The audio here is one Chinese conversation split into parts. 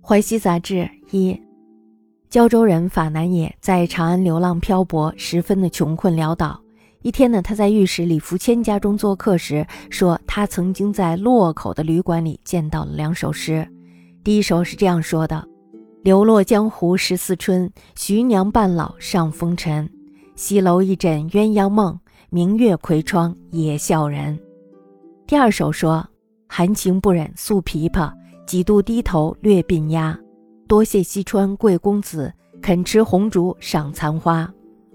淮西杂志一，胶州人法南野在长安流浪漂泊，十分的穷困潦倒。一天呢，他在御史李福谦家中做客时，说他曾经在洛口的旅馆里见到了两首诗。第一首是这样说的：“流落江湖十四春，徐娘半老上风尘。西楼一枕鸳鸯梦，明月窥窗也笑人。”第二首说：“含情不忍诉琵琶，几度低头略鬓鸦。多谢西川贵公子，肯吃红烛赏残花。”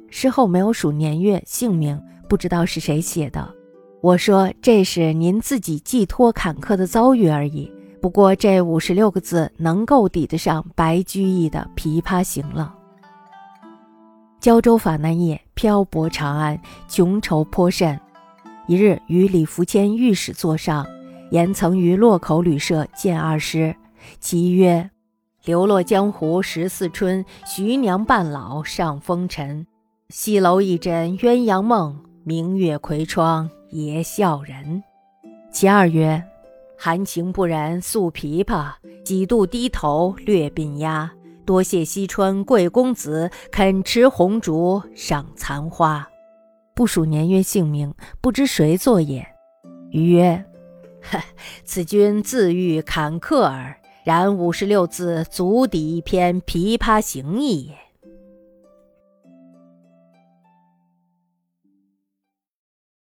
诗后没有数年月姓名，不知道是谁写的。我说这是您自己寄托坎坷的遭遇而已。不过这五十六个字能够抵得上白居易的《琵琶行》了。胶州法南野漂泊长安，穷愁颇甚。一日与李福谦御史座上，言曾于洛口旅社见二诗，其曰：“流落江湖十四春，徐娘半老上风尘。”西楼一枕鸳鸯梦，明月窥窗也笑人。其二曰：含情不忍诉琵琶，几度低头略鬓鸦。多谢西春贵公子，肯持红烛赏残花。不数年月姓名，不知谁作也。余曰：此君自欲坎坷耳。然五十六字足抵一篇《琵琶行》矣。